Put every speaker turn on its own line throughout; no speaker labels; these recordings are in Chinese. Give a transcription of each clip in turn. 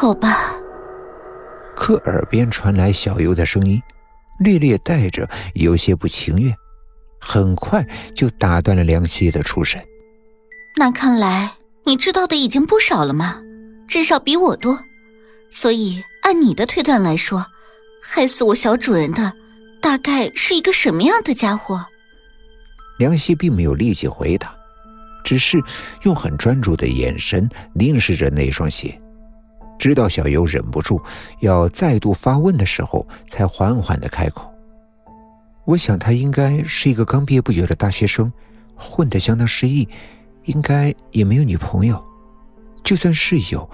好吧。
可耳边传来小优的声音，略略带着有些不情愿，很快就打断了梁希的出神。
那看来你知道的已经不少了嘛？至少比我多。所以按你的推断来说，害死我小主人的，大概是一个什么样的家伙？
梁希并没有立即回答，只是用很专注的眼神凝视着那双鞋。直到小尤忍不住要再度发问的时候，才缓缓的开口：“我想他应该是一个刚毕业不久的大学生，混得相当失意，应该也没有女朋友。就算是有，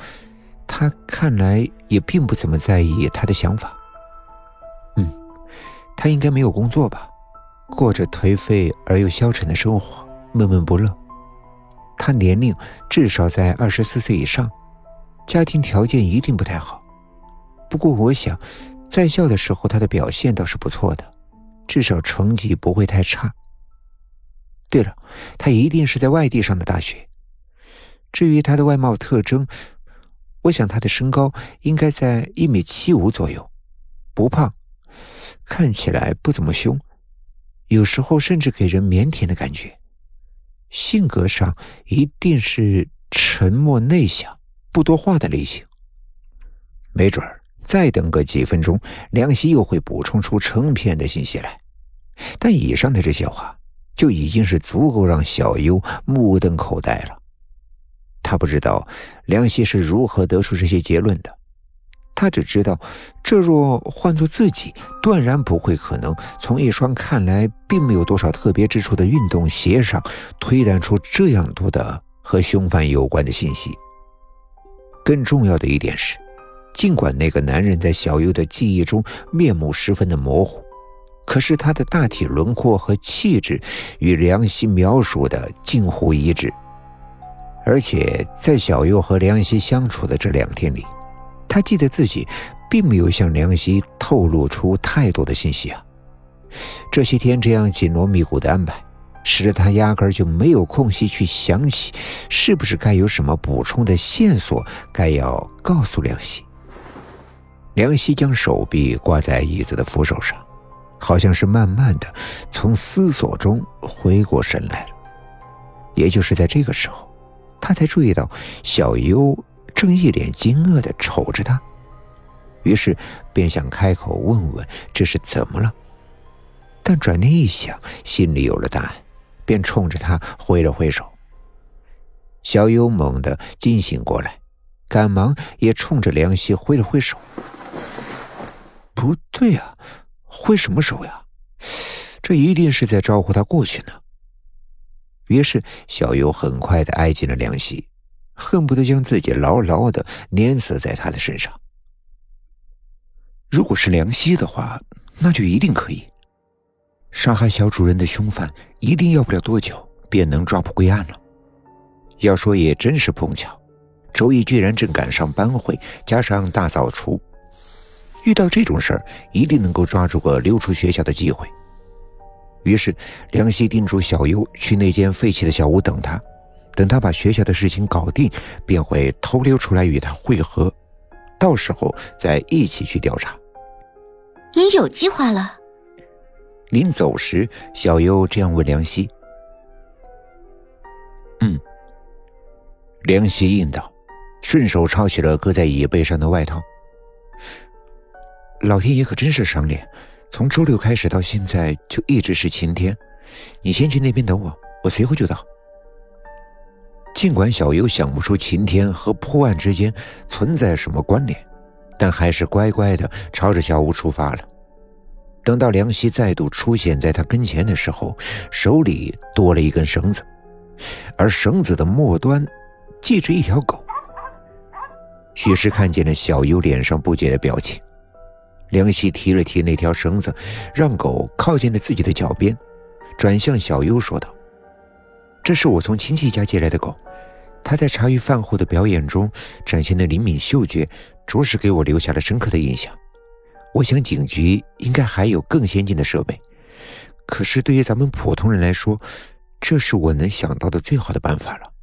他看来也并不怎么在意他的想法。嗯，他应该没有工作吧，过着颓废而又消沉的生活，闷闷不乐。他年龄至少在二十四岁以上。”家庭条件一定不太好，不过我想，在校的时候他的表现倒是不错的，至少成绩不会太差。对了，他一定是在外地上的大学。至于他的外貌特征，我想他的身高应该在一米七五左右，不胖，看起来不怎么凶，有时候甚至给人腼腆的感觉。性格上一定是沉默内向。不多话的类型，没准儿再等个几分钟，梁希又会补充出成片的信息来。但以上的这些话就已经是足够让小优目瞪口呆了。他不知道梁希是如何得出这些结论的，他只知道，这若换做自己，断然不会可能从一双看来并没有多少特别之处的运动鞋上推断出这样多的和凶犯有关的信息。更重要的一点是，尽管那个男人在小优的记忆中面目十分的模糊，可是他的大体轮廓和气质与梁希描述的近乎一致。而且在小优和梁希相处的这两天里，他记得自己并没有向梁希透露出太多的信息啊。这些天这样紧锣密鼓的安排。使得他压根就没有空隙去想起，是不是该有什么补充的线索，该要告诉梁希。梁希将手臂挂在椅子的扶手上，好像是慢慢的从思索中回过神来了。也就是在这个时候，他才注意到小优正一脸惊愕的瞅着他，于是便想开口问问这是怎么了，但转念一想，心里有了答案。便冲着他挥了挥手。小优猛地惊醒过来，赶忙也冲着梁希挥了挥手。不对呀，挥什么手呀？这一定是在招呼他过去呢。于是小优很快的挨近了梁希，恨不得将自己牢牢的碾死在他的身上。如果是梁希的话，那就一定可以。杀害小主人的凶犯一定要不了多久便能抓捕归案了。要说也真是碰巧，周易居然正赶上班会，加上大扫除，遇到这种事儿一定能够抓住个溜出学校的机会。于是梁希叮嘱小优去那间废弃的小屋等他，等他把学校的事情搞定，便会偷溜出来与他会合，到时候再一起去调查。
你有计划了？
临走时，小优这样问梁希：“嗯。”梁希应道，顺手抄起了搁在椅背上的外套。老天爷可真是赏脸，从周六开始到现在就一直是晴天。你先去那边等我，我随后就到。尽管小优想不出晴天和破案之间存在什么关联，但还是乖乖的朝着小屋出发了。等到梁希再度出现在他跟前的时候，手里多了一根绳子，而绳子的末端系着一条狗。许是看见了小优脸上不解的表情，梁希提了提那条绳子，让狗靠近了自己的脚边，转向小优说道：“这是我从亲戚家借来的狗，它在茶余饭后的表演中展现的灵敏嗅觉，着实给我留下了深刻的印象。”我想警局应该还有更先进的设备，可是对于咱们普通人来说，这是我能想到的最好的办法了。